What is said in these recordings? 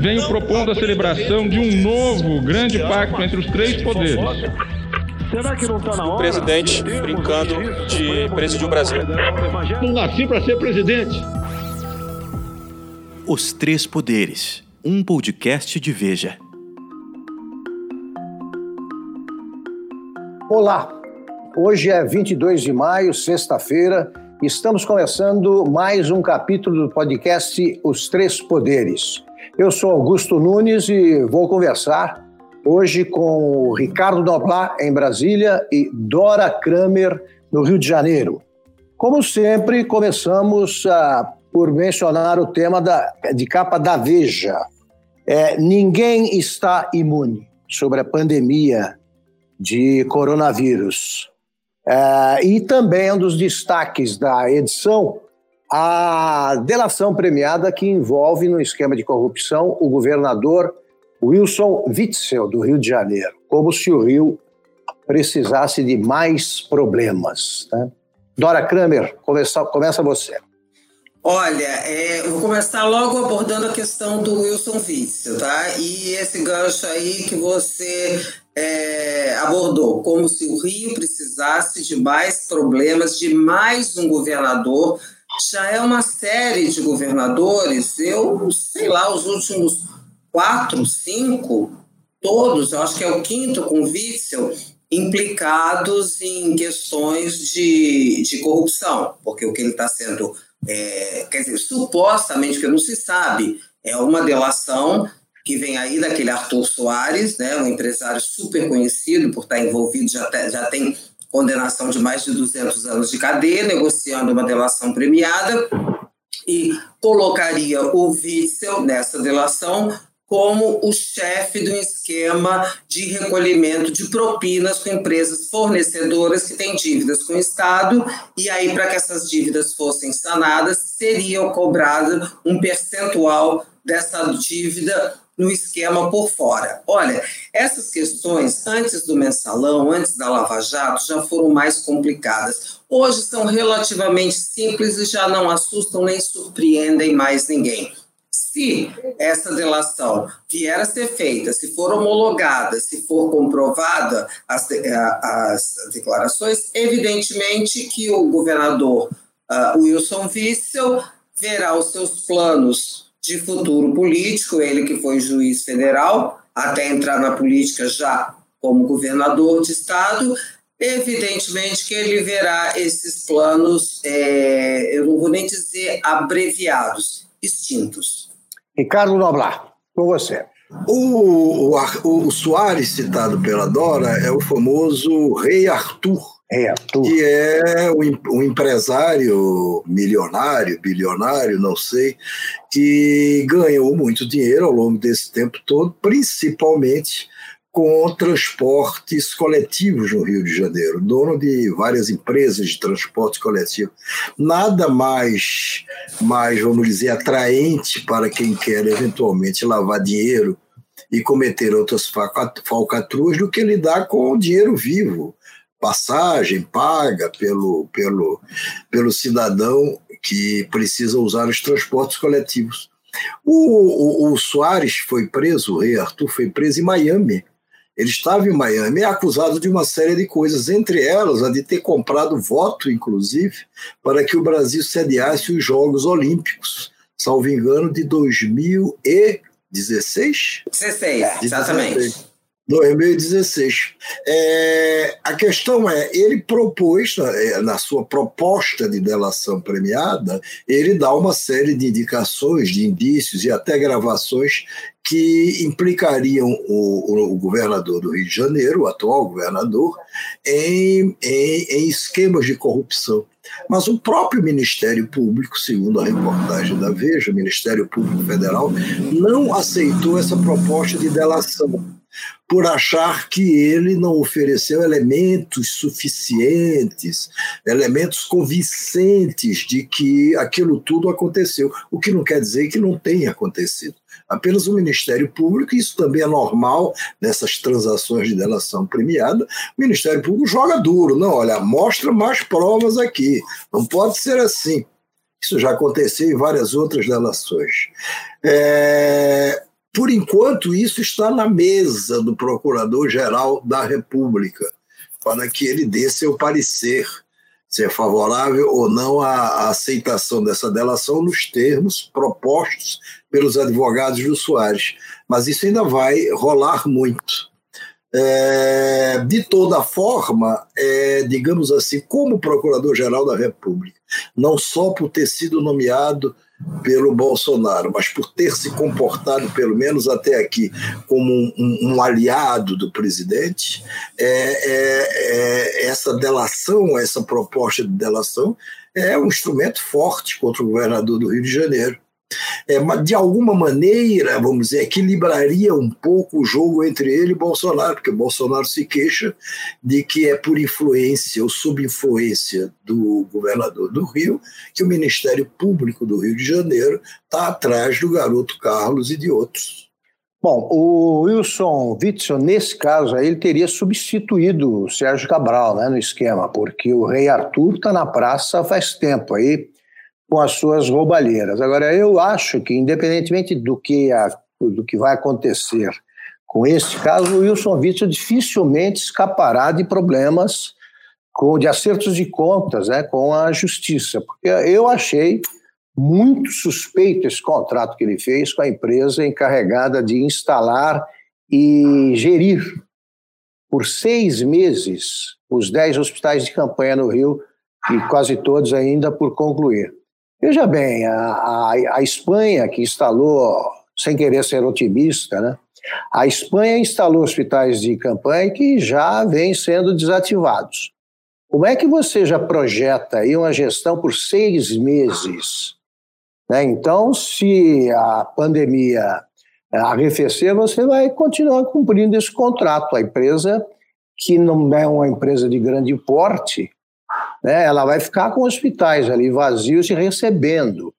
venho propondo a celebração de um novo grande pacto entre os três poderes. Será que não está na hora? O presidente brincando de presidir o Brasil. Não nasci para ser presidente. Os Três Poderes, um podcast de Veja. Olá, hoje é 22 de maio, sexta-feira, estamos começando mais um capítulo do podcast Os Três Poderes. Eu sou Augusto Nunes e vou conversar hoje com o Ricardo Noblat, em Brasília, e Dora Kramer, no Rio de Janeiro. Como sempre, começamos uh, por mencionar o tema da, de capa da Veja. É, ninguém está imune sobre a pandemia de coronavírus. É, e também um dos destaques da edição, a delação premiada que envolve no esquema de corrupção o governador Wilson Witzel, do Rio de Janeiro, como se o Rio precisasse de mais problemas. Né? Dora Kramer, começa, começa você. Olha, é, vou começar logo abordando a questão do Wilson Witzel, tá? E esse gancho aí que você é, abordou, como se o Rio precisasse de mais problemas, de mais um governador. Já é uma série de governadores, eu sei lá, os últimos quatro, cinco, todos, eu acho que é o quinto com Witzel, implicados em questões de, de corrupção, porque o que ele está sendo é, quer dizer, supostamente, que não se sabe, é uma delação que vem aí daquele Arthur Soares, né, um empresário super conhecido por estar envolvido, já, te, já tem condenação de mais de 200 anos de cadeia, negociando uma delação premiada, e colocaria o Witzel nessa delação como o chefe um esquema de recolhimento de propinas com empresas fornecedoras que têm dívidas com o Estado, e aí, para que essas dívidas fossem sanadas, seria cobrado um percentual dessa dívida no esquema por fora. Olha, essas questões, antes do mensalão, antes da Lava Jato, já foram mais complicadas. Hoje são relativamente simples e já não assustam nem surpreendem mais ninguém. Se essa delação vier a ser feita, se for homologada, se for comprovada as, as declarações, evidentemente que o governador uh, Wilson Witzel verá os seus planos de futuro político, ele que foi juiz federal, até entrar na política já como governador de estado, evidentemente que ele verá esses planos, é, eu não vou nem dizer abreviados, extintos. Ricardo Noblar, com você. O, o, o, Soares, citado pela Dora, é o famoso Rei Arthur. Rei Arthur. Que é um empresário milionário, bilionário, não sei, que ganhou muito dinheiro ao longo desse tempo todo, principalmente com transportes coletivos no Rio de Janeiro, dono de várias empresas de transporte coletivo. Nada mais, mais, vamos dizer, atraente para quem quer eventualmente lavar dinheiro e cometer outras falcatruas do que lidar com o dinheiro vivo, passagem paga pelo, pelo, pelo cidadão que precisa usar os transportes coletivos. O, o, o Soares foi preso, o rei Arthur foi preso em Miami, ele estava em Miami, é acusado de uma série de coisas, entre elas a de ter comprado voto, inclusive, para que o Brasil sediasse os Jogos Olímpicos, salvo engano, de 2016? 16, exatamente. 2016. É, a questão é, ele propôs, na, é, na, sua proposta de delação premiada, ele dá uma série de indicações, de indícios e até gravações que implicariam o, o governador do Rio de Janeiro, o atual governador, em, em, em esquemas de corrupção. Mas o próprio Ministério Público, segundo a reportagem da Veja, o Ministério Público Federal, não aceitou essa proposta de delação por achar que ele não ofereceu elementos suficientes, elementos convincentes de que aquilo tudo aconteceu, o que não quer dizer que não tenha acontecido. Apenas o Ministério Público, isso também é normal nessas transações de delação premiada, o Ministério Público joga duro, não, olha, mostra mais provas aqui, não pode ser assim. Isso já aconteceu em várias outras delações. É, por enquanto, isso está na mesa do Procurador-Geral da República, para que ele dê seu parecer, se é favorável ou não à aceitação dessa delação nos termos propostos pelos advogados do Soares. Mas isso ainda vai rolar muito. É, de toda forma, é, digamos assim, como Procurador-Geral da República, não só por ter sido nomeado pelo Bolsonaro, mas por ter se comportado, pelo menos até aqui, como um, um aliado do presidente, é, é, é, essa delação, essa proposta de delação, é um instrumento forte contra o governador do Rio de Janeiro é, de alguma maneira, vamos dizer, equilibraria um pouco o jogo entre ele e Bolsonaro, porque Bolsonaro se queixa de que é por influência ou sob influência do governador do Rio que o Ministério Público do Rio de Janeiro está atrás do garoto Carlos e de outros. Bom, o Wilson Witzel, nesse caso aí, ele teria substituído o Sérgio Cabral né, no esquema, porque o rei Arthur está na praça faz tempo aí, com as suas roubalheiras. Agora, eu acho que, independentemente do que, a, do que vai acontecer com este caso, o Wilson Witzel dificilmente escapará de problemas com, de acertos de contas né, com a justiça, porque eu achei muito suspeito esse contrato que ele fez com a empresa encarregada de instalar e gerir por seis meses os dez hospitais de campanha no Rio e quase todos ainda por concluir. Veja bem, a, a, a Espanha, que instalou, sem querer ser otimista, né? a Espanha instalou hospitais de campanha que já vêm sendo desativados. Como é que você já projeta aí uma gestão por seis meses? Né? Então, se a pandemia arrefecer, você vai continuar cumprindo esse contrato. A empresa, que não é uma empresa de grande porte, né, ela vai ficar com hospitais ali vazios e recebendo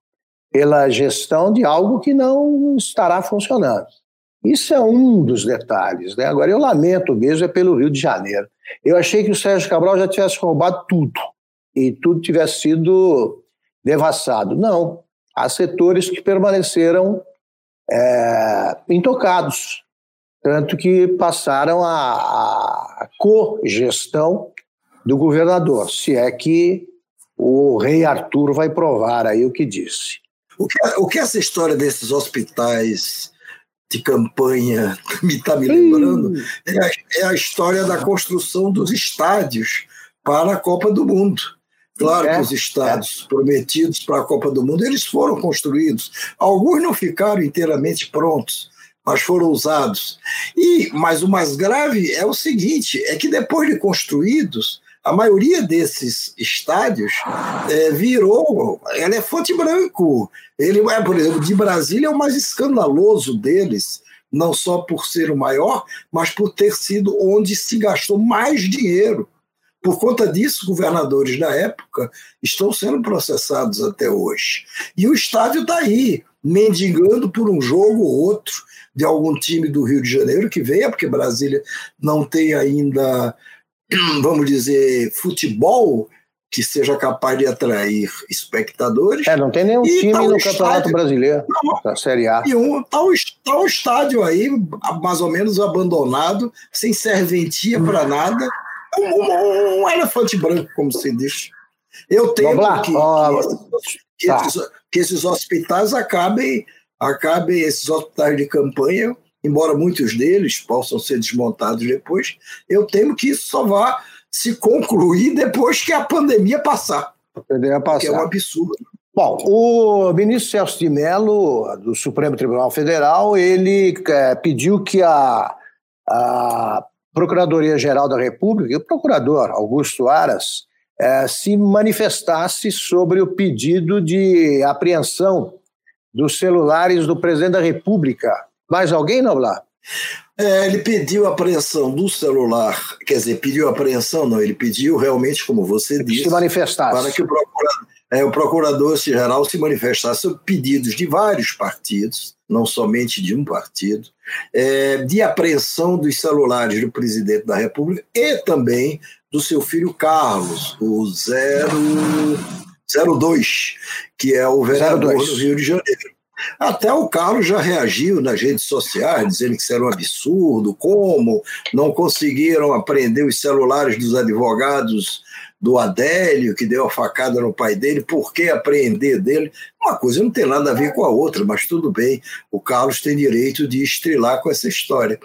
pela gestão de algo que não estará funcionando. Isso é um dos detalhes. Né? Agora, eu lamento mesmo é pelo Rio de Janeiro. Eu achei que o Sérgio Cabral já tivesse roubado tudo e tudo tivesse sido devassado. Não. Há setores que permaneceram é, intocados, tanto que passaram a, a cogestão do governador, se é que o rei Arthur vai provar aí o que disse. O que, o que essa história desses hospitais de campanha me está me lembrando é a, é a, história da construção dos estádios para a Copa do Mundo. Claro é, que os estádios é. prometidos para a Copa do Mundo eles foram construídos. Alguns não ficaram inteiramente prontos, mas foram usados. E mas o mais grave é o seguinte, é que depois de construídos a maioria desses estádios é, virou elefante branco. Ele é, por exemplo, de Brasília é o mais escandaloso deles, não só por ser o maior, mas por ter sido onde se gastou mais dinheiro. Por conta disso, governadores da época estão sendo processados até hoje. E o estádio está aí, mendigando por um jogo ou outro de algum time do Rio de Janeiro que venha, porque Brasília não tem ainda vamos dizer, futebol que seja capaz de atrair espectadores. É, não tem nenhum time tá no estádio, Campeonato Brasileiro, não, da Série A. E um, tá, um, tá um estádio aí, mais ou menos abandonado, sem serventia para nada. Um, um, um, elefante branco, como se diz. Eu tenho que, que, que, tá. esses, que esses hospitais acabem, acabem, esses hospitais de campanha, embora muitos deles possam ser desmontados depois, eu temo que isso só vá se concluir depois que a pandemia passar. A pandemia passar. Que é um absurdo. Bom, o ministro Celso de Mello, do Supremo Tribunal Federal, ele é, pediu que a, a Procuradoria-Geral da República e o procurador Augusto Aras é, se manifestasse sobre o pedido de apreensão dos celulares do presidente da República, mais alguém, Noblar? É, ele pediu a apreensão do celular, quer dizer, pediu a apreensão, não, ele pediu realmente, como você disse, se manifestasse. para que o procurador, é, o procurador-geral se manifestasse sobre pedidos de vários partidos, não somente de um partido, é, de apreensão dos celulares do presidente da República e também do seu filho Carlos, o 002, que é o vereador 02. do Rio de Janeiro. Até o Carlos já reagiu nas redes sociais, dizendo que isso era um absurdo, como não conseguiram apreender os celulares dos advogados do Adélio, que deu a facada no pai dele, por que apreender dele? Uma coisa não tem nada a ver com a outra, mas tudo bem, o Carlos tem direito de estrilar com essa história.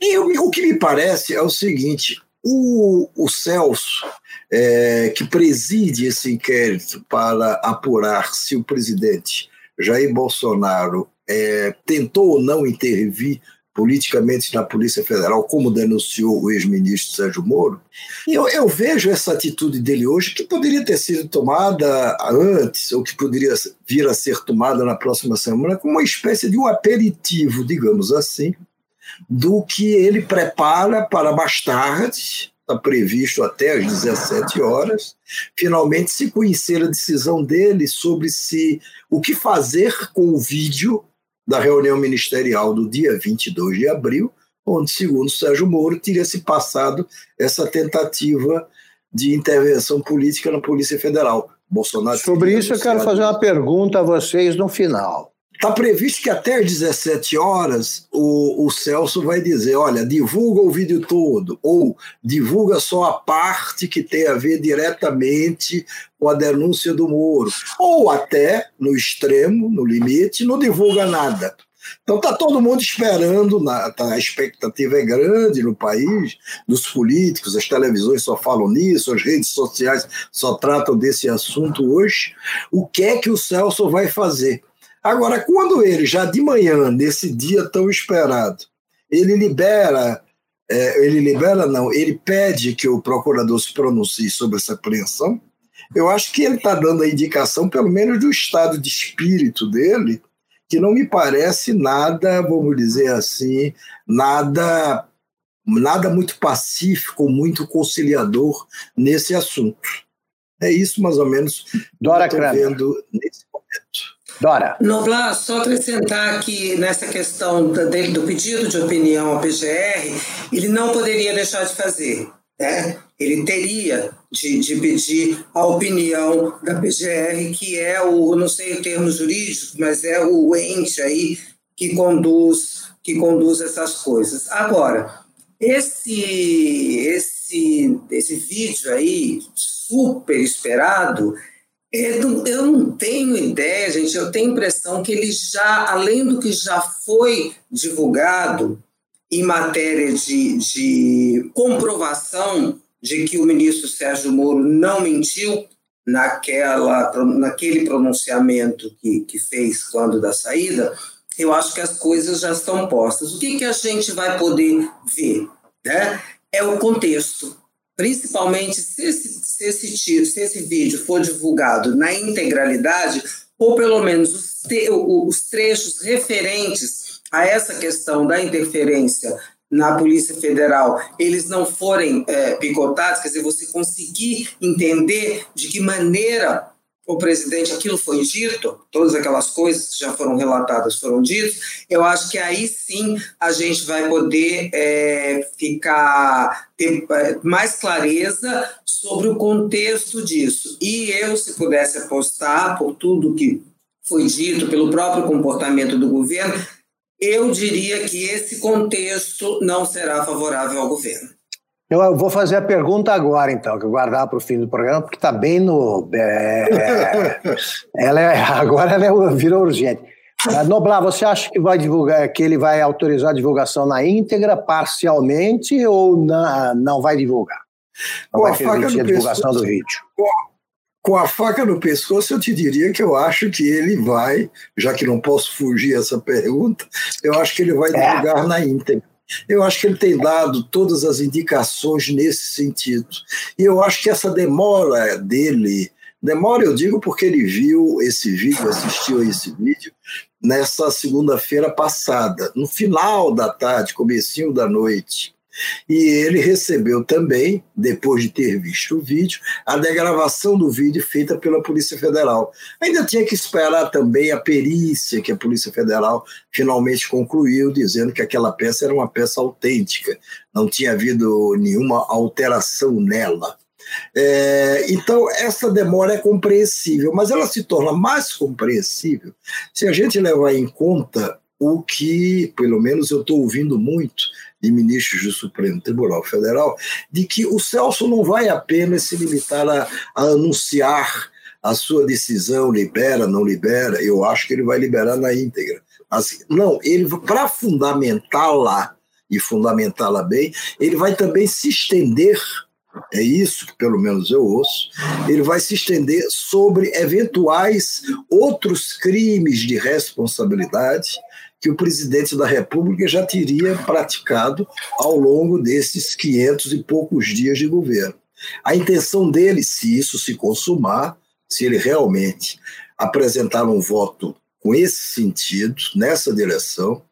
E o, o que me parece é o seguinte: o, o Celso, é, que preside esse inquérito para apurar se o presidente Jair Bolsonaro é, tentou ou não intervir politicamente na Polícia Federal, como denunciou o ex-ministro Sérgio Moro. Eu, eu, vejo essa atitude dele hoje, que poderia ter sido tomada antes, ou que poderia vir a ser tomada na próxima semana, como uma espécie de um aperitivo, digamos assim, do que ele prepara para mais tarde, está previsto até às 17 horas, finalmente se conhecer a decisão dele sobre se o que fazer com o vídeo da reunião ministerial do dia 22 de abril, onde, segundo Sérgio Moro, teria se passado essa tentativa de intervenção política na Polícia Federal. Bolsonaro Sobre isso, eu quero fazer uma pergunta a vocês no final. Está previsto que até às 17 horas o, o Celso vai dizer: olha, divulga o vídeo todo, ou divulga só a parte que tem a ver diretamente com a denúncia do Moro, ou até, no extremo, no limite, não divulga nada. Então está todo mundo esperando, na, tá, a expectativa é grande no país, dos políticos, as televisões só falam nisso, as redes sociais só tratam desse assunto hoje. O que é que o Celso vai fazer? Agora, quando ele, já de manhã, nesse dia tão esperado, ele libera, é, ele libera não, ele pede que o procurador se pronuncie sobre essa apreensão, eu acho que ele está dando a indicação, pelo menos, do estado de espírito dele, que não me parece nada, vamos dizer assim, nada nada muito pacífico, muito conciliador nesse assunto. É isso mais ou menos Dora que eu estou vendo nesse. Dora. Noblar, só acrescentar que nessa questão do pedido de opinião ao PGR, ele não poderia deixar de fazer. Né? Ele teria de, de pedir a opinião da PGR, que é o, não sei o termo jurídico, mas é o ente aí que conduz, que conduz essas coisas. Agora, esse, esse, esse vídeo aí, super esperado, eu não tenho ideia, gente. Eu tenho a impressão que ele já, além do que já foi divulgado em matéria de, de comprovação de que o ministro Sérgio Moro não mentiu naquela, naquele pronunciamento que, que fez quando da saída, eu acho que as coisas já estão postas. O que, que a gente vai poder ver? Né? É o contexto principalmente se esse, se esse, se esse vídeo for divulgado na integralidade, ou pelo menos os, te, os trechos referentes a essa questão da interferência na Polícia Federal, eles não forem é, picotados, quer dizer, você conseguir entender de que maneira o presidente, aquilo foi dito, todas aquelas coisas que já foram relatadas foram ditas, eu acho que aí sim a gente vai poder é, ficar, ter é, mais clareza sobre o contexto disso. E eu, se pudesse apostar por tudo que foi dito, pelo próprio comportamento do governo, eu diria que esse contexto não será favorável ao governo. Eu vou fazer a pergunta agora, então, que eu guardar para o fim do programa, porque está bem no. É, ela é, agora ela é, virou urgente. Noblar, você acha que vai divulgar, que ele vai autorizar a divulgação na íntegra, parcialmente, ou na, não vai divulgar? Não com vai a faca no a divulgação pescoço, do vídeo. Com, com a faca no pescoço, eu te diria que eu acho que ele vai, já que não posso fugir essa pergunta, eu acho que ele vai é. divulgar é. na íntegra. Eu acho que ele tem dado todas as indicações nesse sentido. E eu acho que essa demora dele, demora eu digo porque ele viu esse vídeo, assistiu a esse vídeo nessa segunda-feira passada, no final da tarde, comecinho da noite. E ele recebeu também, depois de ter visto o vídeo, a degravação do vídeo feita pela Polícia Federal. Ainda tinha que esperar também a perícia que a Polícia Federal finalmente concluiu, dizendo que aquela peça era uma peça autêntica, não tinha havido nenhuma alteração nela. É, então, essa demora é compreensível, mas ela se torna mais compreensível se a gente levar em conta o que, pelo menos, eu estou ouvindo muito de ministros do Supremo Tribunal Federal, de que o Celso não vai apenas se limitar a, a anunciar a sua decisão, libera, não libera, eu acho que ele vai liberar na íntegra. Assim, não, ele para fundamentá-la e fundamentá-la bem, ele vai também se estender é isso que pelo menos eu ouço, ele vai se estender sobre eventuais outros crimes de responsabilidade que o presidente da República já teria praticado ao longo desses 500 e poucos dias de governo. A intenção dele, se isso se consumar, se ele realmente apresentar um voto com esse sentido, nessa direção,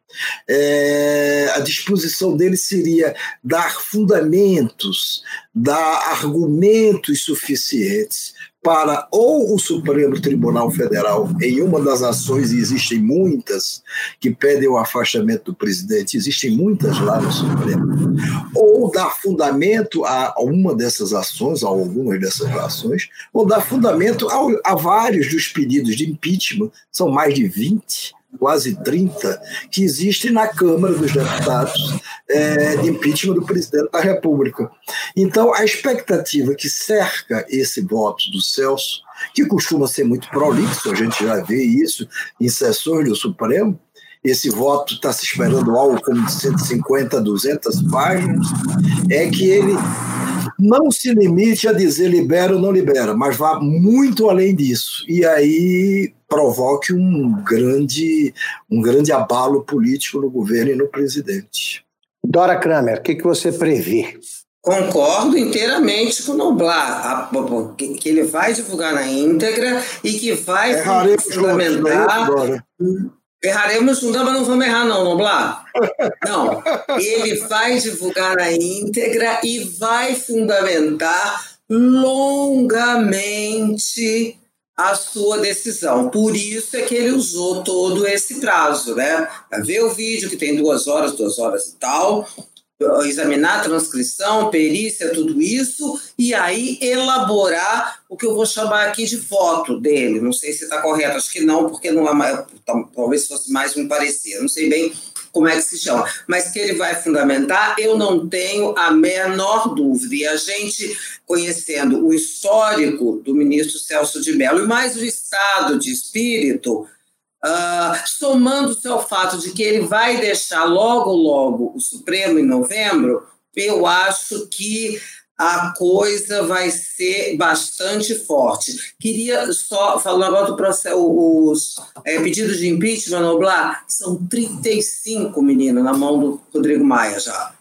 é, a disposição dele seria dar fundamentos, dar argumentos suficientes para ou o Supremo Tribunal Federal, em uma das ações, e existem muitas que pedem o afastamento do presidente, existem muitas lá no Supremo, ou dar fundamento a uma dessas ações, a algumas dessas ações, ou dar fundamento a, a vários dos pedidos de impeachment, são mais de 20, quase 30, que existem na Câmara dos Deputados é, de impeachment do presidente da República. Então, a expectativa que cerca esse voto do Celso, que costuma ser muito prolixo, a gente já vê isso em sessões do Supremo, esse voto está se esperando algo como de 150 a 200 páginas, é que ele não se limite a dizer libera ou não libera, mas vá muito além disso. E aí provoque um grande, um grande abalo político no governo e no presidente. Dora Kramer, o que, que você prevê? Concordo inteiramente com o Noblar, que ele vai divulgar na íntegra e que vai é fundamentar. Erraremos um, mas não vamos errar, não, Noblar. Não. Ele vai divulgar na íntegra e vai fundamentar longamente a sua decisão. Por isso é que ele usou todo esse prazo, né? Para ver o vídeo, que tem duas horas, duas horas e tal, examinar a transcrição, perícia, tudo isso, e aí elaborar o que eu vou chamar aqui de voto dele. Não sei se está correto, acho que não, porque não é mais, talvez fosse mais um parecer, não sei bem como é que se chama, mas que ele vai fundamentar, eu não tenho a menor dúvida. E a gente, conhecendo o histórico do ministro Celso de Mello e mais o estado de espírito, Uh, somando-se ao fato de que ele vai deixar logo, logo o Supremo em novembro, eu acho que a coisa vai ser bastante forte. Queria só falar agora do processo, os é, pedidos de impeachment, Noblar, são 35, menino, na mão do Rodrigo Maia já.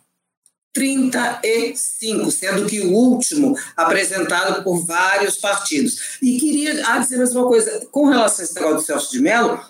35, sendo que o último apresentado por vários partidos. E queria ah, dizer mais uma coisa, com relação a esse negócio do Celso de Mello,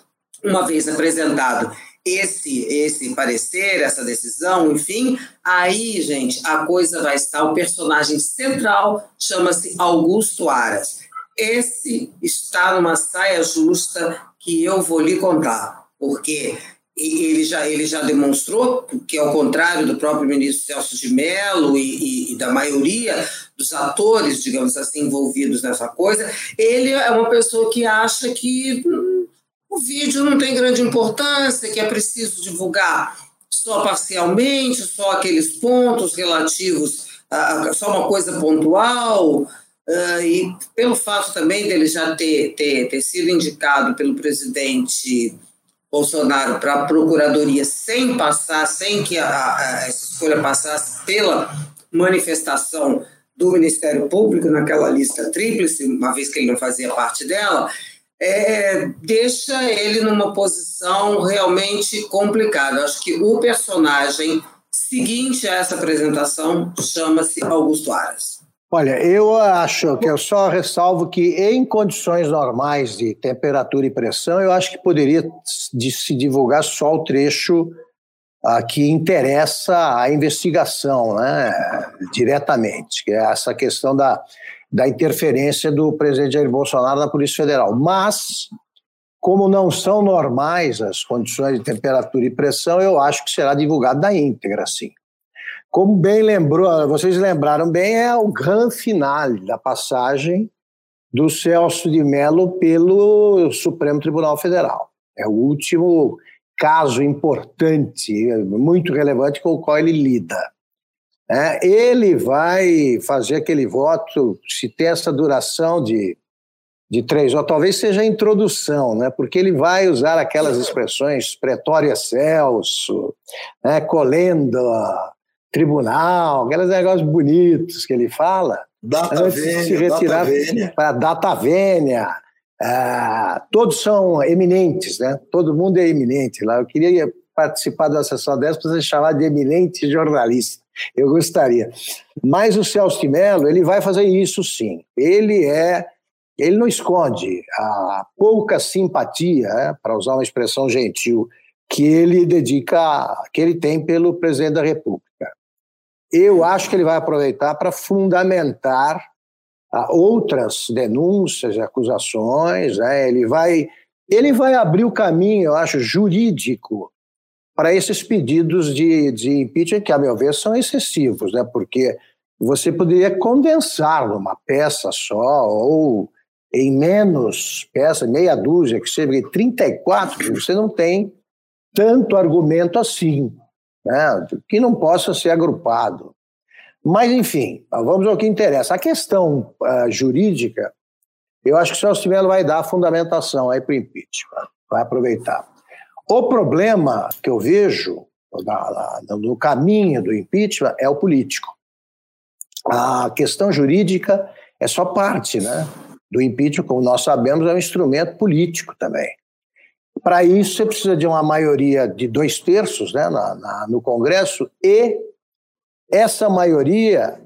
uma vez apresentado esse esse parecer, essa decisão, enfim, aí, gente, a coisa vai estar. O personagem central chama-se Augusto Aras. Esse está numa saia justa que eu vou lhe contar, porque ele já, ele já demonstrou que, ao contrário do próprio ministro Celso de Mello e, e, e, da maioria dos atores, digamos assim, envolvidos nessa coisa, ele é uma pessoa que acha que o vídeo não tem grande importância, que é preciso divulgar só parcialmente, só aqueles pontos relativos a, só uma coisa pontual. Uh, e pelo fato também dele já ter, ter, ter sido indicado pelo presidente Bolsonaro para a procuradoria sem passar, sem que a, a, essa escolha passasse pela manifestação do Ministério Público naquela lista tríplice, uma vez que ele não fazia parte dela, é, deixa ele numa posição realmente complicada. Acho que o personagem seguinte a essa apresentação chama-se Augusto Aras. Olha, eu acho que eu só ressalvo que em condições normais de temperatura e pressão, eu acho que poderia se divulgar só o trecho ah, que interessa a investigação, né, diretamente, que é essa questão da da interferência do presidente Jair Bolsonaro na Polícia Federal. Mas, como não são normais as condições de temperatura e pressão, eu acho que será divulgado na íntegra, sim. como bem lembrou, vocês lembraram bem, é o grande finale da passagem do Celso de Mello pelo Supremo Tribunal Federal. É o último caso importante, muito relevante com o qual ele lida. É, ele vai fazer aquele voto, se tem essa duração de, de três horas, talvez seja a introdução, né? porque ele vai usar aquelas expressões pretória Celso, né? colenda, tribunal, aqueles negócios bonitos que ele fala, data vênia, se retirar para data vênia. Ah, todos são eminentes, né? Todo mundo é eminente lá. Eu queria participar uma sessão dessa para você chamar de eminente jornalista. Eu gostaria. Mas o Celso de Mello, ele vai fazer isso sim. Ele é, ele não esconde a pouca simpatia, né, para usar uma expressão gentil, que ele dedica, que ele tem pelo presidente da República eu acho que ele vai aproveitar para fundamentar ah, outras denúncias, acusações, né? ele, vai, ele vai abrir o caminho, eu acho, jurídico para esses pedidos de, de impeachment, que, a meu ver, são excessivos, né? porque você poderia condensar numa peça só, ou em menos peça, meia dúzia, que seja 34, você não tem tanto argumento assim né, que não possa ser agrupado. Mas, enfim, vamos ao que interessa. A questão uh, jurídica, eu acho que o Celso Mello vai dar a fundamentação aí para o impeachment, vai aproveitar. O problema que eu vejo no caminho do impeachment é o político. A questão jurídica é só parte né, do impeachment, como nós sabemos, é um instrumento político também. Para isso, você precisa de uma maioria de dois terços né, na, na, no Congresso e essa maioria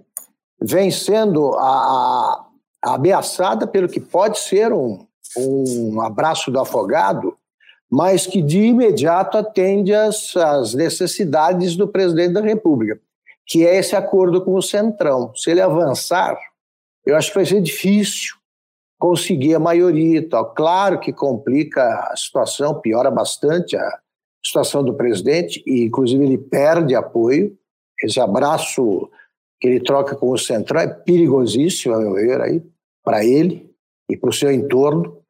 vem sendo a, a, ameaçada pelo que pode ser um, um abraço do afogado, mas que de imediato atende às, às necessidades do presidente da República, que é esse acordo com o Centrão. Se ele avançar, eu acho que vai ser difícil conseguir a maioria e tal. Claro que complica a situação, piora bastante a situação do presidente, e inclusive ele perde apoio. Esse abraço que ele troca com o Centrão é perigosíssimo, a meu ver, aí, para ele e para o seu entorno.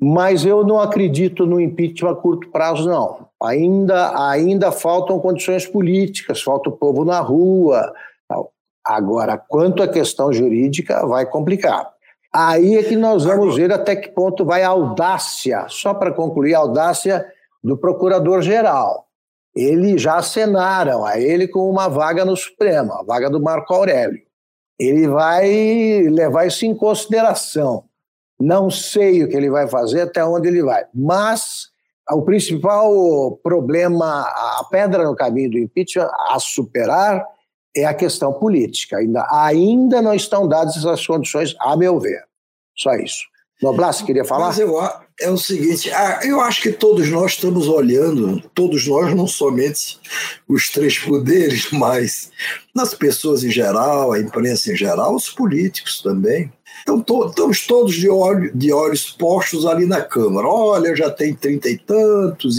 Mas eu não acredito no impeachment a curto prazo, não. Ainda, ainda faltam condições políticas, falta o povo na rua. Tal. Agora, quanto à questão jurídica, vai complicar. Aí é que nós vamos ver até que ponto vai a audácia, só para concluir, a audácia do procurador-geral. Ele já acenaram a ele com uma vaga no Supremo, a vaga do Marco Aurélio. Ele vai levar isso em consideração. Não sei o que ele vai fazer, até onde ele vai. Mas o principal problema, a pedra no caminho do impeachment a superar é a questão política. Ainda, ainda não estão dadas essas condições, a meu ver. Só isso. Noblas, queria falar? Mas eu, é o seguinte, eu acho que todos nós estamos olhando, todos nós, não somente os três poderes, mas nas pessoas em geral, a imprensa em geral, os políticos também. Então, to, estamos todos de, olho, de olhos postos ali na Câmara. Olha, já tem trinta e tantos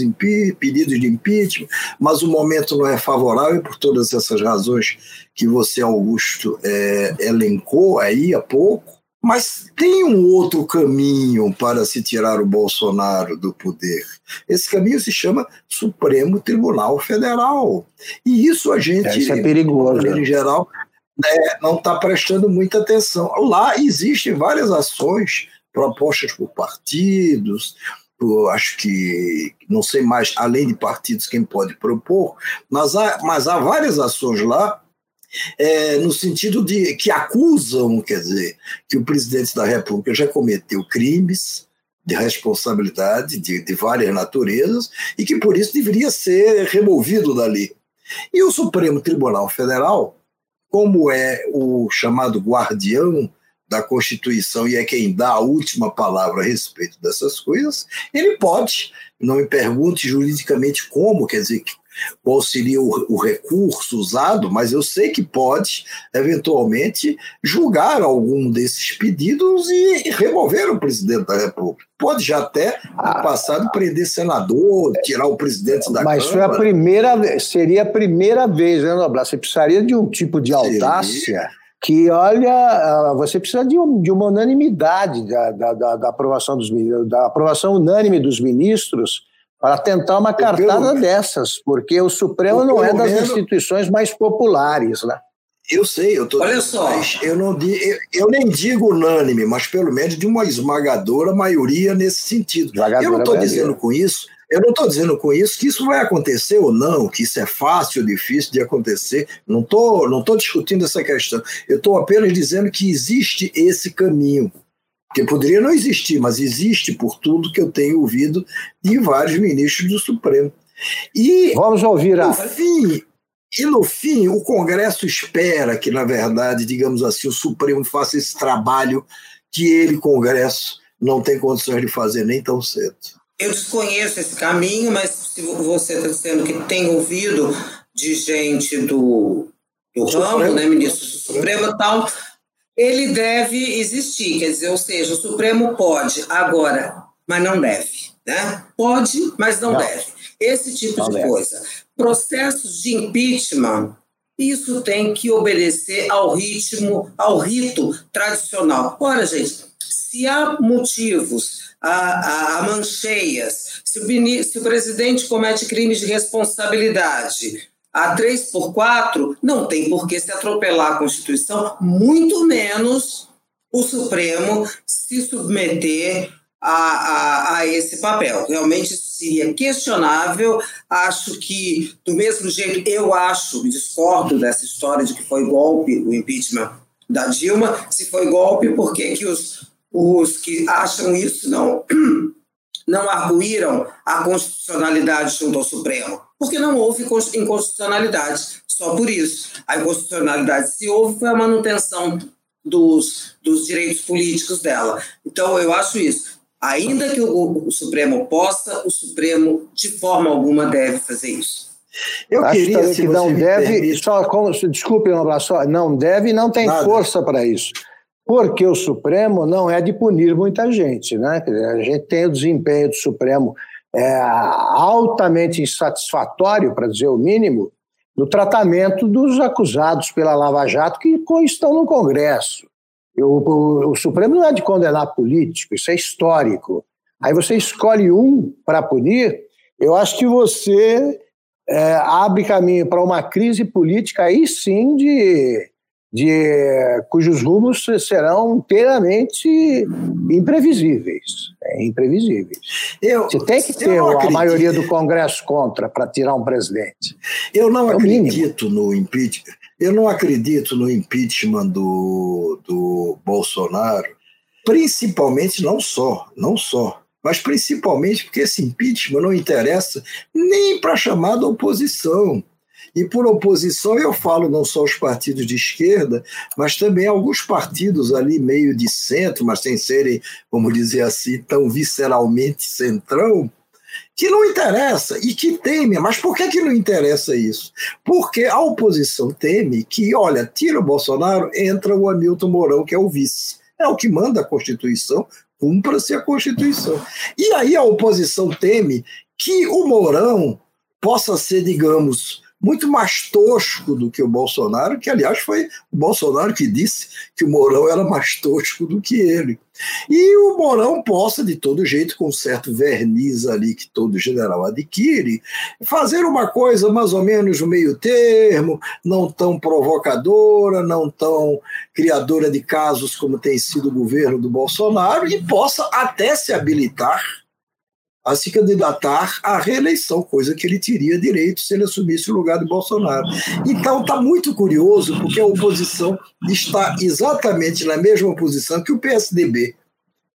pedidos de impeachment, mas o momento não é favorável por todas essas razões que você, Augusto, é, elencou aí há pouco. Mas tem um outro caminho para se tirar o Bolsonaro do poder. Esse caminho se chama Supremo Tribunal Federal. E isso a gente, isso é perigoso. em geral, né, não está prestando muita atenção. Lá existem várias ações propostas por partidos, por, acho que, não sei mais, além de partidos, quem pode propor, mas há, mas há várias ações lá é, no sentido de que acusam, quer dizer, que o presidente da República já cometeu crimes de responsabilidade de, de várias naturezas e que por isso deveria ser removido dali. E o Supremo Tribunal Federal como é o chamado guardião da Constituição e é quem dá a última palavra a respeito dessas coisas, ele pode, não me pergunte juridicamente como, quer dizer, qual seria o, o, recurso usado, mas eu sei que pode, eventualmente, julgar algum desses pedidos e remover o presidente da República. Pode já até, no ah. passado, prender senador, tirar o presidente da mas Câmara. Mas foi a primeira, seria a primeira vez, né, Noblar? Você precisaria de um tipo de audácia. Seria que, olha, ah, você precisa de, um, de uma unanimidade da, da, da, da, aprovação dos, da aprovação unânime dos ministros para tentar uma cartada pelo, dessas, porque o Supremo não é das menos, instituições mais populares, né? Eu sei, eu tô. Olha só. Eu, não, eu, eu, nem digo unânime, mas pelo menos de uma esmagadora maioria nesse sentido. Esmagadora eu não estou dizendo com isso eu não estou dizendo com isso que isso vai acontecer ou não, que isso é fácil ou difícil de acontecer. Não estou não tô discutindo essa questão. Eu estou apenas dizendo que existe esse caminho. Que poderia não existir, mas existe por tudo que eu tenho ouvido de vários ministros do Supremo. E vamos ouvir a. No fim, e no fim, o Congresso espera que, na verdade, digamos assim, o Supremo faça esse trabalho que ele, Congresso, não tem condições de fazer nem tão cedo. Eu desconheço esse caminho, mas se você está dizendo que tem ouvido de gente do, do ramo, né, ministro do Supremo e tal, ele deve existir, quer dizer, ou seja, o Supremo pode agora, mas não deve, né? Pode, mas não, não. deve. Esse tipo não de deve. coisa. Processos de impeachment, isso tem que obedecer ao ritmo, ao rito tradicional. Ora, gente, se há motivos a, a, mancheias, se o, se o presidente comete crimes de responsabilidade a 3 por 4, não tem por que se atropelar a Constituição, muito menos o Supremo se submeter a, a, a, esse papel. Realmente seria questionável. Acho que, do mesmo jeito, eu acho, discordo dessa história de que foi golpe o impeachment da Dilma. Se foi golpe, por que, que os os que acham isso não, não arguíram a constitucionalidade junto ao Supremo, porque não houve inconstitucionalidade, só por isso. A inconstitucionalidade, se houve, foi a manutenção dos, dos direitos políticos dela. Então, eu acho isso. Ainda que o, o Supremo possa, o Supremo, de forma alguma, deve fazer isso. Eu Acho queria que não deve, permite... só como, desculpe, um abraço, não deve e não tem Nada. força para isso porque o Supremo não é de punir muita gente. Né? A gente tem o desempenho do Supremo é, altamente insatisfatório, para dizer o mínimo, no tratamento dos acusados pela Lava Jato que estão no Congresso. O, o, o Supremo não é de condenar político, isso é histórico. Aí você escolhe um para punir, eu acho que você é, abre caminho para uma crise política aí sim de de, cujos rumos serão inteiramente imprevisíveis. É, imprevisíveis. Eu, Você tem que ter a maioria do Congresso contra para tirar um presidente. Eu não é acredito no impeachment. Eu não acredito no impeachment do, do Bolsonaro, principalmente não só, não só, mas principalmente porque esse impeachment não interessa nem para a chamada oposição. E por oposição, eu falo não só os partidos de esquerda, mas também alguns partidos ali meio de centro, mas sem serem, vamos dizer assim, tão visceralmente centrão, que não interessa e que teme. Mas por que, que não interessa isso? Porque a oposição teme que, olha, tira o Bolsonaro, entra o Hamilton Mourão, que é o vice. É o que manda a Constituição, cumpra-se a Constituição. E aí a oposição teme que o Mourão possa ser, digamos, muito mais tosco do que o Bolsonaro, que aliás foi o Bolsonaro que disse que o Mourão era mais tosco do que ele. E o Mourão possa, de todo jeito, com certo verniz ali que todo general adquire, fazer uma coisa mais ou menos no meio termo, não tão provocadora, não tão criadora de casos como tem sido o governo do Bolsonaro, e possa até se habilitar a se candidatar à reeleição, coisa que ele teria direito se ele assumisse o lugar de Bolsonaro. Então está muito curioso, porque a oposição está exatamente na mesma posição que o PSDB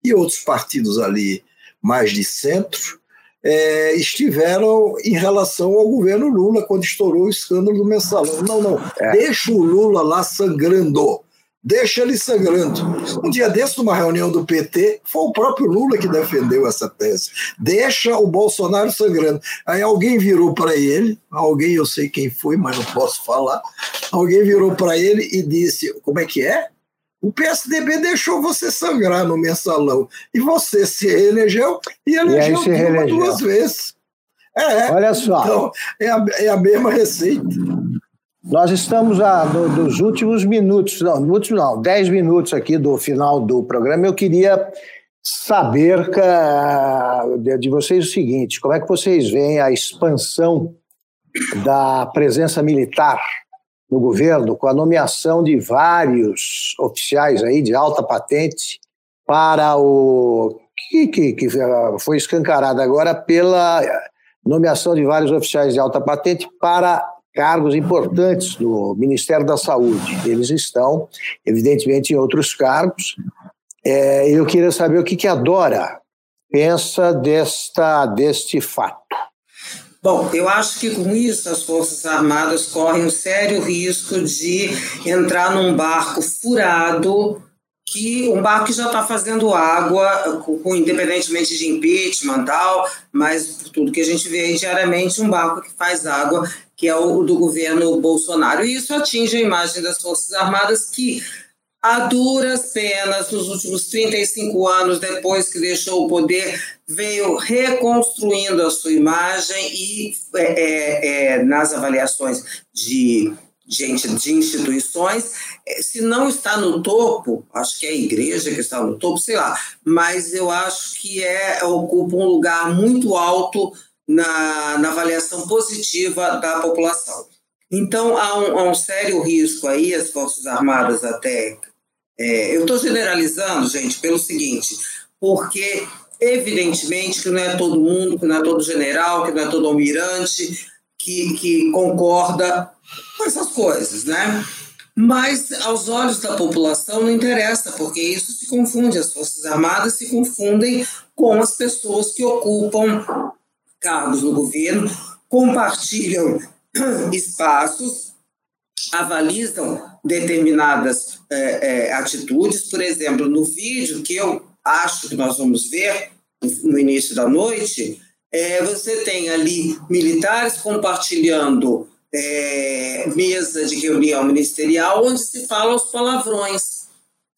e outros partidos ali mais de centro é, estiveram em relação ao governo Lula quando estourou o escândalo do mensalão. Não, não, é. deixa o Lula lá sangrando deixa ele sangrando. Um dia desse, numa reunião do PT, foi o próprio Lula que defendeu essa tese. Deixa o Bolsonaro sangrando. Aí alguém virou para ele, alguém eu sei quem foi, mas não posso falar. Alguém virou para ele e disse: Como é que é? O PSDB deixou você sangrar no mensalão. E você se elegeu e elegeu e duas vezes. É, Olha só. Então, é a, é a mesma receita. Nós estamos a, nos últimos minutos, não, últimos não, dez minutos aqui do final do programa. Eu queria saber de, vocês o seguinte: como é que vocês veem a expansão da presença militar no governo, com a nomeação de vários oficiais aí de alta patente para o. que, que, que foi escancarado agora pela nomeação de vários oficiais de alta patente para cargos importantes no Ministério da Saúde. Eles estão, evidentemente, em outros cargos. É, eu queria saber o que, que a Dora pensa desta, deste fato. Bom, eu acho que com isso as Forças Armadas correm um sério risco de entrar num barco furado que um barco que já está fazendo água, com, independentemente de impeachment tal, mas tudo que a gente vê diariamente, um barco que faz água, que é o do governo Bolsonaro. E isso atinge a imagem das Forças Armadas, que a duras penas, nos últimos 35 anos, depois que deixou o poder, veio reconstruindo a sua imagem e é, é, é nas avaliações de gente de instituições, se não está no topo, acho que é a igreja que está no topo, sei lá, mas eu acho que é ocupa um lugar muito alto na, na avaliação positiva da população. Então há um, há um sério risco aí, as Forças Armadas até. É, eu estou generalizando, gente, pelo seguinte, porque evidentemente que não é todo mundo, que não é todo general, que não é todo almirante que, que concorda com essas coisas, né? Mas aos olhos da população não interessa, porque isso se confunde, as Forças Armadas se confundem com as pessoas que ocupam cargos no governo, compartilham espaços, avalizam determinadas é, é, atitudes. Por exemplo, no vídeo que eu acho que nós vamos ver no início da noite, é, você tem ali militares compartilhando é, mesa de reunião ministerial onde se fala os palavrões,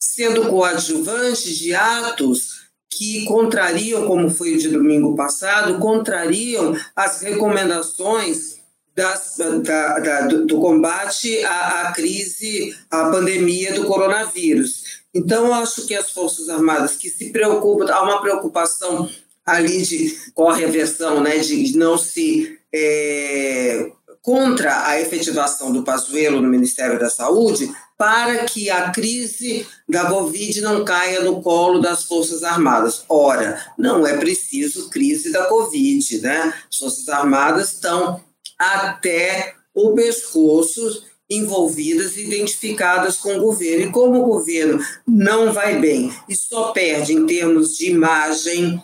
sendo coadjuvantes de atos que contrariam, como foi o de domingo passado, contrariam as recomendações das, da, da, do, combate à, à, crise, à pandemia do coronavírus. Então, acho que as Forças Armadas que se preocupam, há uma preocupação ali de, corre a versão né, de não se é, contra a efetivação do Pazuello no Ministério da Saúde para que a crise da Covid não caia no colo das Forças Armadas. Ora, não é preciso crise da Covid, né? As Forças Armadas estão até o pescoço envolvidas, identificadas com o governo. E como o governo não vai bem e só perde em termos de imagem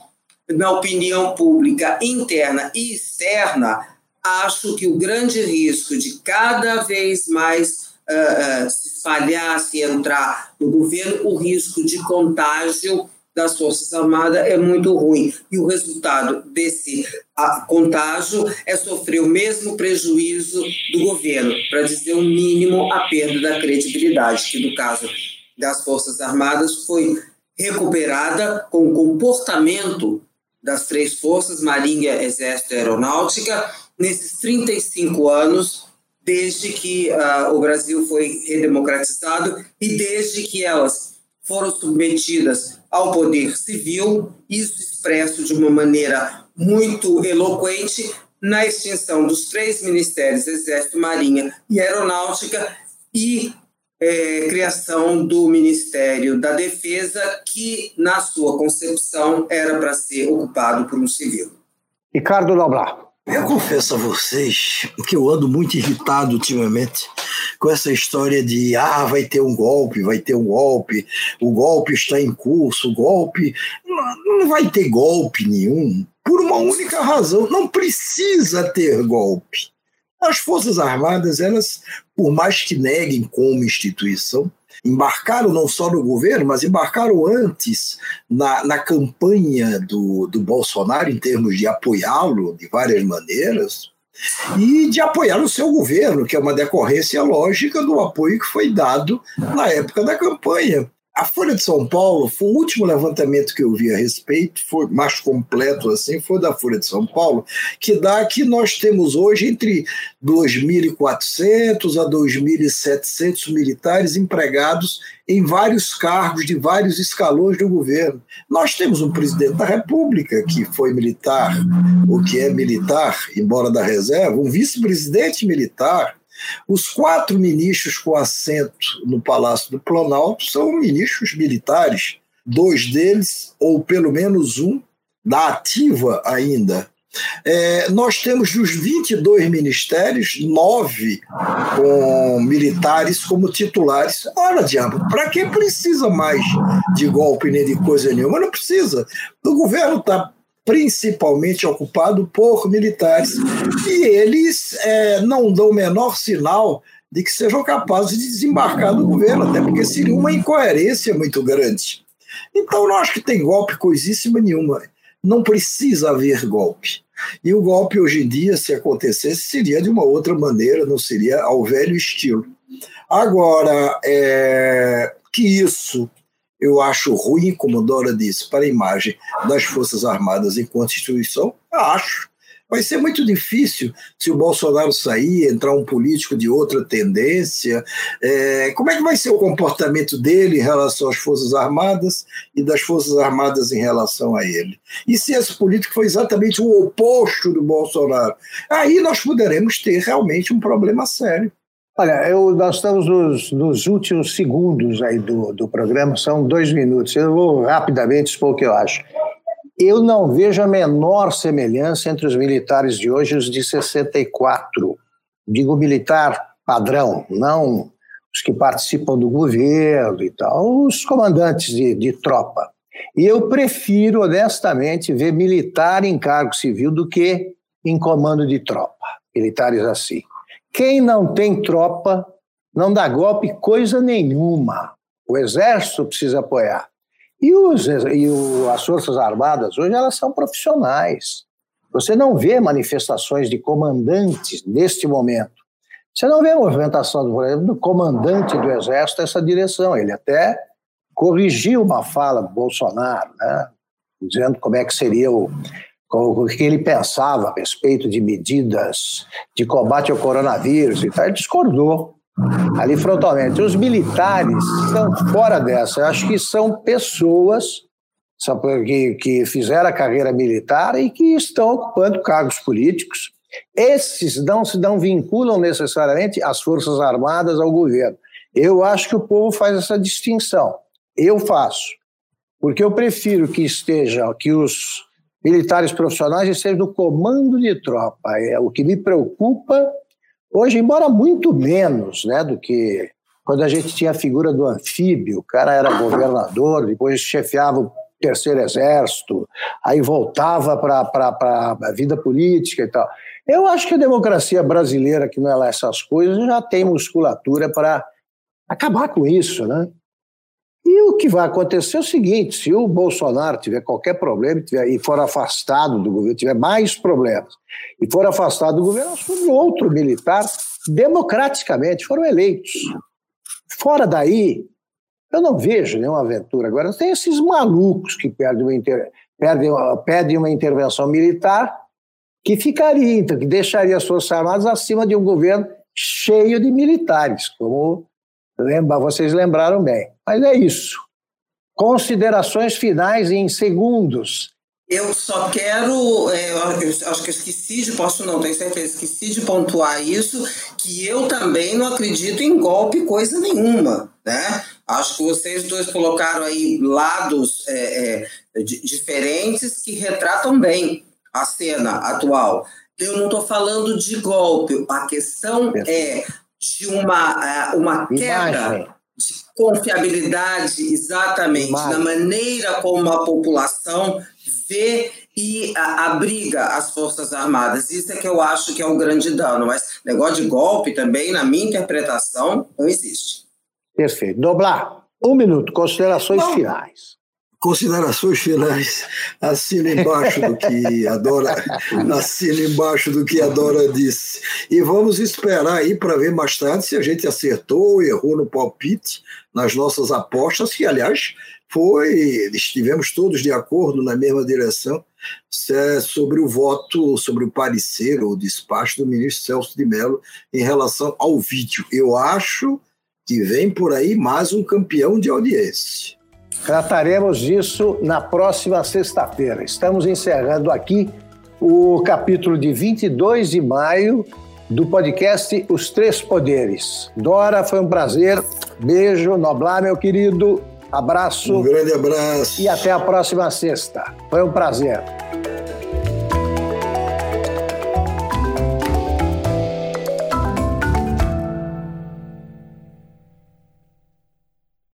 na opinião pública interna e externa, acho que o grande risco de cada vez mais uh, uh, se espalhar, se entrar no governo, o risco de contágio das Forças Armadas é muito ruim. E o resultado desse uh, contágio é sofrer o mesmo prejuízo do governo, para dizer o mínimo, a perda da credibilidade, que no caso das Forças Armadas foi recuperada com o comportamento das três forças, Marinha, Exército e Aeronáutica, nesses 35 anos, desde que uh, o Brasil foi redemocratizado e desde que elas foram submetidas ao poder civil, isso expresso de uma maneira muito eloquente na extinção dos três ministérios, Exército, Marinha e Aeronáutica, e é, criação do Ministério da Defesa, que, na sua concepção, era para ser ocupado por um civil. Ricardo Noblar. Eu confesso a vocês que eu ando muito irritado ultimamente com essa história de ah, vai ter um golpe, vai ter um golpe, o golpe está em curso, o golpe. Não, não vai ter golpe nenhum, por uma única razão: não precisa ter golpe. As Forças Armadas, elas, por mais que neguem como instituição, embarcaram não só no governo, mas embarcaram antes na, na campanha do, do Bolsonaro em termos de apoiá-lo de várias maneiras e de apoiar o seu governo, que é uma decorrência lógica do apoio que foi dado na época da campanha. A Folha de São Paulo, foi o último levantamento que eu vi a respeito, foi mais completo assim, foi da Folha de São Paulo, que dá que nós temos hoje entre 2.400 a 2.700 militares empregados em vários cargos de vários escalões do governo. Nós temos um presidente da República que foi militar, ou que é militar, embora da reserva, um vice-presidente militar, os quatro ministros com assento no Palácio do Planalto são ministros militares, dois deles, ou pelo menos um, da ativa ainda. É, nós temos dos 22 ministérios, nove com militares como titulares. Ora, diabo, para que precisa mais de golpe nem de coisa nenhuma? Não precisa. O governo está principalmente ocupado por militares, e eles é, não dão o menor sinal de que sejam capazes de desembarcar do governo, até porque seria uma incoerência muito grande. Então, não acho que tem golpe coisíssima nenhuma. Não precisa haver golpe. E o golpe, hoje em dia, se acontecesse, seria de uma outra maneira, não seria ao velho estilo. Agora, é, que isso eu acho ruim, como Dora disse, para a imagem das Forças Armadas enquanto instituição? Acho. Vai ser muito difícil se o Bolsonaro sair, entrar um político de outra tendência. É, como é que vai ser o comportamento dele em relação às Forças Armadas e das Forças Armadas em relação a ele? E se esse político for exatamente o oposto do Bolsonaro? Aí nós poderemos ter realmente um problema sério. Olha, eu, nós estamos nos, nos, últimos segundos aí do, do programa, são dois minutos. Eu vou rapidamente expor o que eu acho. Eu não vejo a menor semelhança entre os militares de hoje e os de 64. Digo militar padrão, não os que participam do governo e tal, os comandantes de, de tropa. E eu prefiro, honestamente, ver militar em cargo civil do que em comando de tropa. Militares assim. Quem não tem tropa não dá golpe coisa nenhuma. O exército precisa apoiar. E, os, e o, as Forças Armadas hoje elas são profissionais. Você não vê manifestações de comandantes neste momento. Você não vê movimentação, por exemplo, do comandante do Exército nessa direção. Ele até corrigiu uma fala do Bolsonaro, né, dizendo como é que seria o, o que ele pensava a respeito de medidas de combate ao coronavírus e tal, ele discordou ali frontalmente. Os militares estão fora dessa. Eu acho que são pessoas que, que fizeram a carreira militar e que estão ocupando cargos políticos. Esses não se não vinculam necessariamente às Forças Armadas, ao governo. Eu acho que o povo faz essa distinção. Eu faço. Porque eu prefiro que esteja, que os militares profissionais estejam no comando de tropa. É o que me preocupa hoje, embora muito menos né, do que quando a gente tinha a figura do anfíbio, o cara era governador, depois chefiava o terceiro exército, aí voltava para a vida política e tal. Eu acho que a democracia brasileira, que não é lá essas coisas, já tem musculatura para acabar com isso, né? E o que vai acontecer é o seguinte: se o Bolsonaro tiver qualquer problema tiver, e for afastado do governo, tiver mais problemas, e for afastado do governo, assume outro militar, democraticamente foram eleitos. Fora daí, eu não vejo nenhuma aventura. Agora, tem esses malucos que pedem uma, inter... pedem, pedem uma intervenção militar que ficaria, então, que deixaria as Forças Armadas acima de um governo cheio de militares, como lembra, vocês lembraram bem. Mas é isso. Considerações finais em segundos. Eu só quero, é, eu acho que esqueci de, posso não, tenho certeza, esqueci de pontuar isso, que eu também não acredito em golpe coisa nenhuma, né? Acho que vocês dois colocaram aí lados é, é, diferentes que retratam bem a cena atual. Eu não estou falando de golpe, a questão é de uma, é, uma queda de confiabilidade exatamente Mas... na maneira como a população vê e abriga as Forças Armadas. Isso é que eu acho que é um grande dano. Mas negócio de golpe também, na minha interpretação, não existe. Perfeito. Doblar, um minuto, considerações Não. finais. Considerações finais, assina embaixo do que a Dora, assina embaixo do que a Dora disse. E vamos esperar aí para ver mais tarde se a gente acertou ou errou no palpite, nas nossas apostas, que aliás foi, estivemos todos de acordo na mesma direção é sobre o voto, sobre o parecer ou despacho do ministro Celso de Mello em relação ao vídeo. Eu acho que vem por aí mais um campeão de audiência. Trataremos disso na próxima sexta-feira. Estamos encerrando aqui o capítulo de 22 de maio do podcast Os Três Poderes. Dora, foi um prazer. Beijo, Noblar, meu querido. Abraço. Um grande abraço. E até a próxima sexta. Foi um prazer.